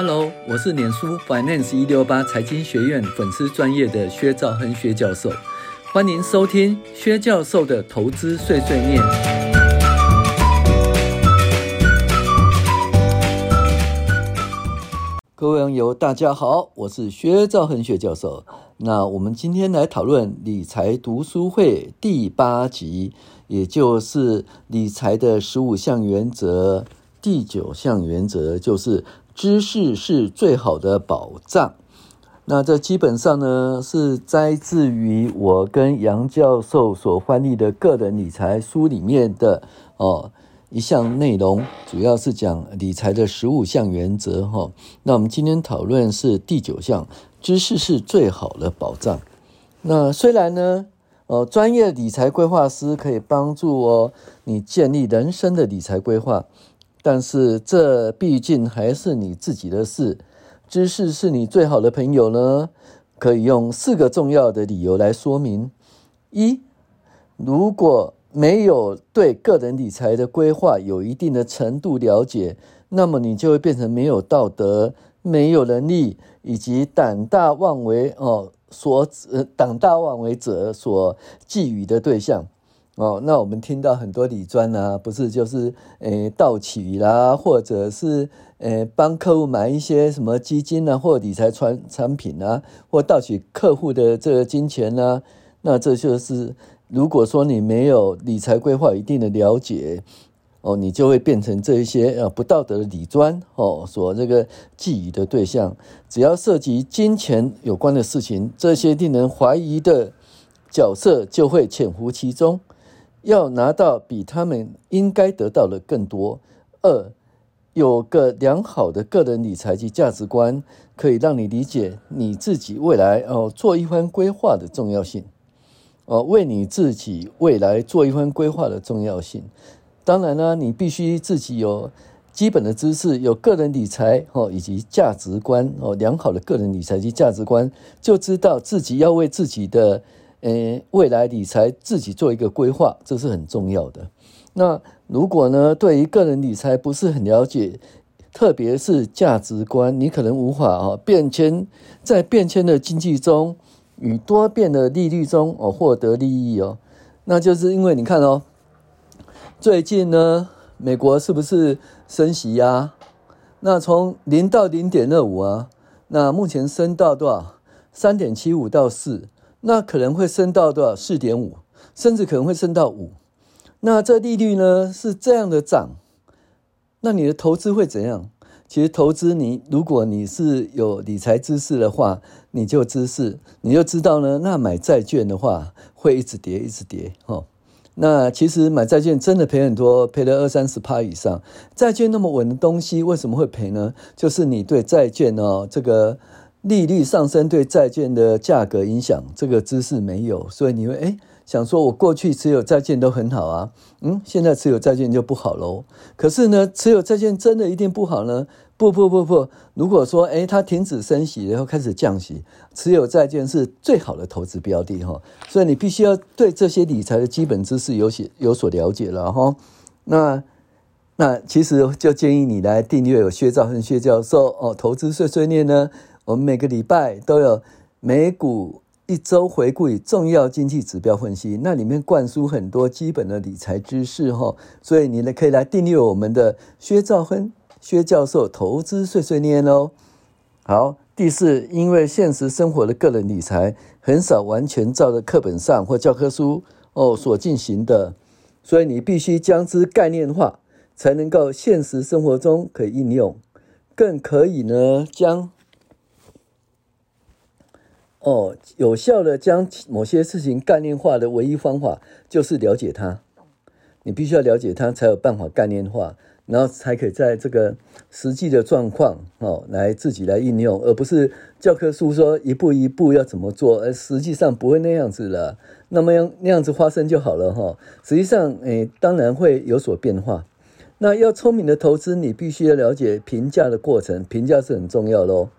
Hello，我是脸书 Finance 一六八财经学院粉丝专业的薛兆亨薛教授，欢迎收听薛教授的投资碎碎念。各位网友，大家好，我是薛兆亨薛教授。那我们今天来讨论理财读书会第八集，也就是理财的十五项原则，第九项原则就是。知识是最好的宝藏。那这基本上呢，是摘自于我跟杨教授所翻译的个人理财书里面的哦一项内容，主要是讲理财的十五项原则哈、那我们今天讨论是第九项，知识是最好的保障。那虽然呢，哦，专业理财规划师可以帮助哦你建立人生的理财规划。但是这毕竟还是你自己的事，知识是你最好的朋友呢。可以用四个重要的理由来说明：一，如果没有对个人理财的规划有一定的程度了解，那么你就会变成没有道德、没有能力以及胆大妄为哦所呃胆大妄为者所觊觎的对象。哦，那我们听到很多理专啊，不是就是诶盗取啦，或者是诶帮客户买一些什么基金啊，或理财产产品啊，或盗取客户的这个金钱啊，那这就是如果说你没有理财规划一定的了解，哦，你就会变成这一些呃不道德的理专哦所这个觊觎的对象。只要涉及金钱有关的事情，这些令人怀疑的角色就会潜伏其中。要拿到比他们应该得到的更多。二，有个良好的个人理财及价值观，可以让你理解你自己未来哦做一番规划的重要性。哦，为你自己未来做一番规划的重要性。当然呢，你必须自己有基本的知识，有个人理财哦以及价值观哦，良好的个人理财及价值观，就知道自己要为自己的。诶，未来理财自己做一个规划，这是很重要的。那如果呢，对于个人理财不是很了解，特别是价值观，你可能无法啊变迁，在变迁的经济中与多变的利率中哦获得利益哦。那就是因为你看哦，最近呢，美国是不是升息呀？那从零到零点二五啊，那目前升到多少？三点七五到四。那可能会升到多少？四点五，甚至可能会升到五。那这利率呢是这样的涨，那你的投资会怎样？其实投资你，如果你是有理财知识的话，你就知识，你就知道呢。那买债券的话会一直跌，一直跌。哦，那其实买债券真的赔很多，赔了二三十趴以上。债券那么稳的东西，为什么会赔呢？就是你对债券哦，这个。利率上升对债券的价格影响，这个知识没有，所以你会诶想说，我过去持有债券都很好啊，嗯，现在持有债券就不好喽。可是呢，持有债券真的一定不好呢？不不不不，如果说诶它停止升息，然后开始降息，持有债券是最好的投资标的哈。所以你必须要对这些理财的基本知识有些有所了解了哈。那那其实就建议你来订阅有薛兆恒薛教授哦，投资碎碎念呢。我们每个礼拜都有美股一周回顾与重要经济指标分析，那里面灌输很多基本的理财知识哈，所以你呢可以来订阅我们的薛兆亨薛教授投资碎碎念哦。好，第四，因为现实生活的个人理财很少完全照着课本上或教科书哦所进行的，所以你必须将之概念化，才能够现实生活中可以应用，更可以呢将。哦，有效的将某些事情概念化的唯一方法就是了解它。你必须要了解它，才有办法概念化，然后才可以在这个实际的状况哦来自己来应用，而不是教科书说一步一步要怎么做，而实际上不会那样子了。那么样那样子发生就好了哈。实际上，诶，当然会有所变化。那要聪明的投资，你必须要了解评价的过程，评价是很重要喽。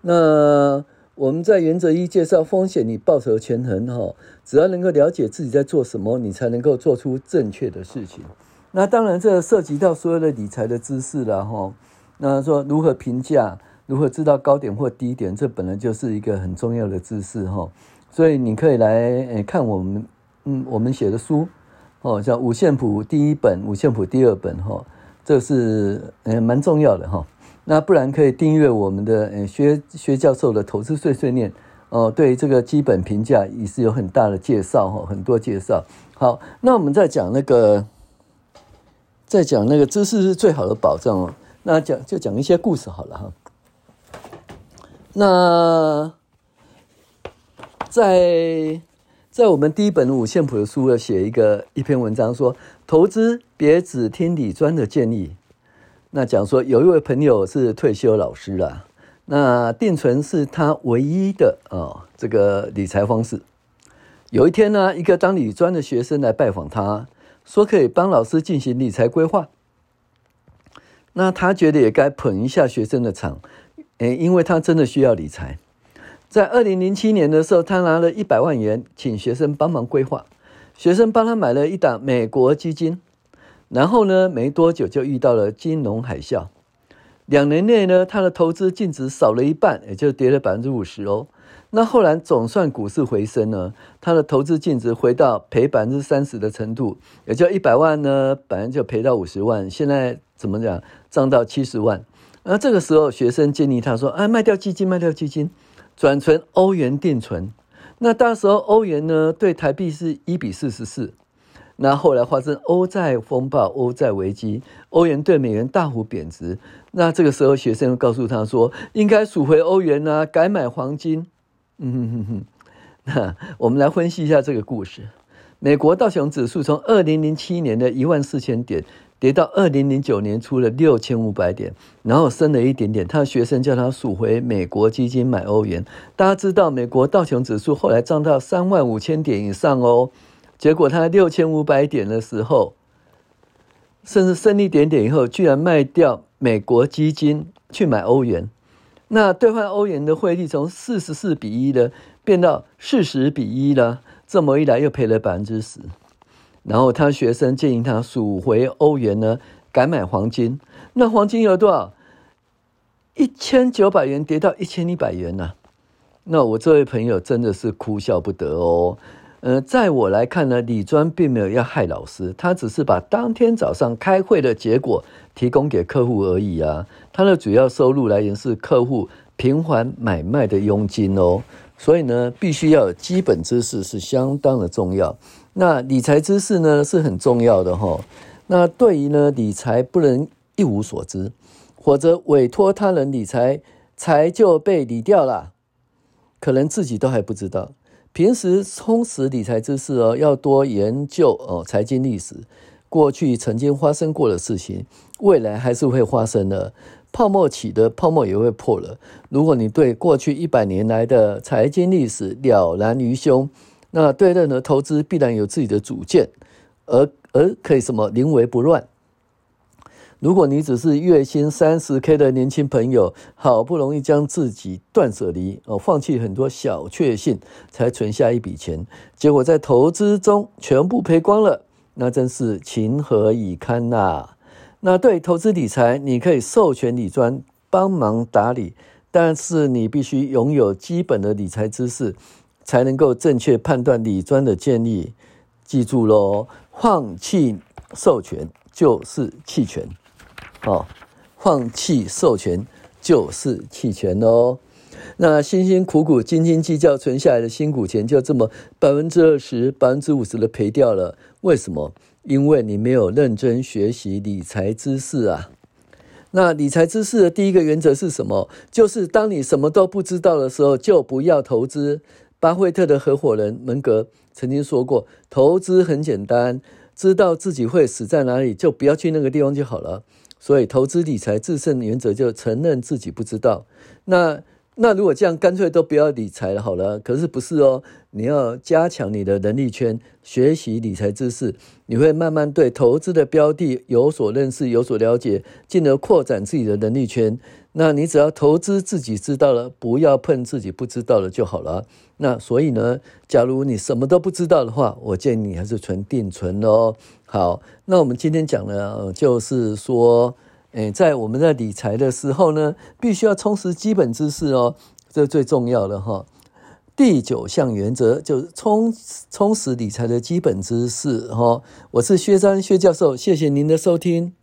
那。我们在原则一介绍风险与报酬权衡哈，只要能够了解自己在做什么，你才能够做出正确的事情。那当然，这涉及到所有的理财的知识了哈。那说如何评价，如何知道高点或低点，这本来就是一个很重要的知识哈。所以你可以来看我们嗯我们写的书哦，像五线谱第一本、五线谱第二本哈，这是嗯蛮重要的哈。那不然可以订阅我们的嗯薛薛教授的投资碎碎念哦，对这个基本评价也是有很大的介绍哈，很多介绍。好，那我们再讲那个，再讲那个知识是最好的保障哦。那讲就讲一些故事好了哈。那在在我们第一本五线谱的书要写一个一篇文章说，投资别只听理专的建议。那讲说有一位朋友是退休老师啦，那定存是他唯一的哦这个理财方式。有一天呢，一个当理专的学生来拜访他，说可以帮老师进行理财规划。那他觉得也该捧一下学生的场，诶，因为他真的需要理财。在二零零七年的时候，他拿了一百万元请学生帮忙规划，学生帮他买了一档美国基金，然后呢，没多久就遇到了金融海啸，两年内呢，他的投资净值少了一半，也就跌了百分之五十哦。那后来总算股市回升呢，他的投资净值回到赔百分之三十的程度，也就一百万呢，本来就赔到五十万，现在怎么讲，涨到七十万。那这个时候，学生建议他说：“啊，卖掉基金，卖掉基金，转存欧元定存。”那当时候欧元呢，对台币是一比四十四。那后来发生欧债风暴、欧债危机，欧元对美元大幅贬值。那这个时候，学生又告诉他说：“应该赎回欧元啊，改买黄金。”嗯哼哼哼，那我们来分析一下这个故事。美国道琼指数从二零零七年的一万四千点跌到二零零九年初的六千五百点，然后升了一点点。他的学生叫他赎回美国基金买欧元。大家知道，美国道琼指数后来涨到三万五千点以上哦。结果他六千五百点的时候，甚至升一点点以后，居然卖掉美国基金去买欧元。那兑换欧元的汇率从四十四比一的，变到四十比一了，这么一来又赔了百分之十。然后他学生建议他赎回欧元呢，改买黄金。那黄金有多少？一千九百元跌到一千一百元呐、那我这位朋友真的是哭笑不得哦。呃，在我来看呢，李专并没有要害老师，他只是把当天早上开会的结果提供给客户而已啊。他的主要收入来源是客户频繁买卖的佣金哦，所以呢，必须要有基本知识是相当的重要。那理财知识呢是很重要的哈、哦。那对于呢理财不能一无所知，或者委托他人理财，财就被理掉了，可能自己都还不知道。平时充实理财知识哦，要多研究哦财经历史，过去曾经发生过的事情，未来还是会发生的。泡沫起的泡沫也会破了。如果你对过去一百年来的财经历史了然于胸，那对任何投资必然有自己的主见，而而可以什么临危不乱。如果你只是月薪三十 K 的年轻朋友，好不容易将自己断舍离哦，放弃很多小确幸，才存下一笔钱，结果在投资中全部赔光了，那真是情何以堪呐、啊！那对投资理财，你可以授权理专帮忙打理，但是你必须拥有基本的理财知识，才能够正确判断理专的建议。记住喽，放弃授权就是弃权。哦，放弃授权就是弃权哦。那辛辛苦苦、斤斤计较存下来的辛苦钱，就这么百分之二十、百分之五十的赔掉了。为什么？因为你没有认真学习理财知识啊。那理财知识的第一个原则是什么？就是当你什么都不知道的时候，就不要投资。巴菲特的合伙人蒙格曾经说过：“投资很简单，知道自己会死在哪里，就不要去那个地方就好了。”所以，投资理财制胜原则就承认自己不知道。那那如果这样，干脆都不要理财了好了。可是不是哦，你要加强你的能力圈，学习理财知识，你会慢慢对投资的标的有所认识、有所了解，进而扩展自己的能力圈。那你只要投资自己知道了，不要碰自己不知道的就好了。那所以呢，假如你什么都不知道的话，我建议你还是存定存哦。好，那我们今天讲的就是说，诶，在我们在理财的时候呢，必须要充实基本知识哦，这最重要的哈。第九项原则就是充充实理财的基本知识哈。我是薛章薛教授，谢谢您的收听。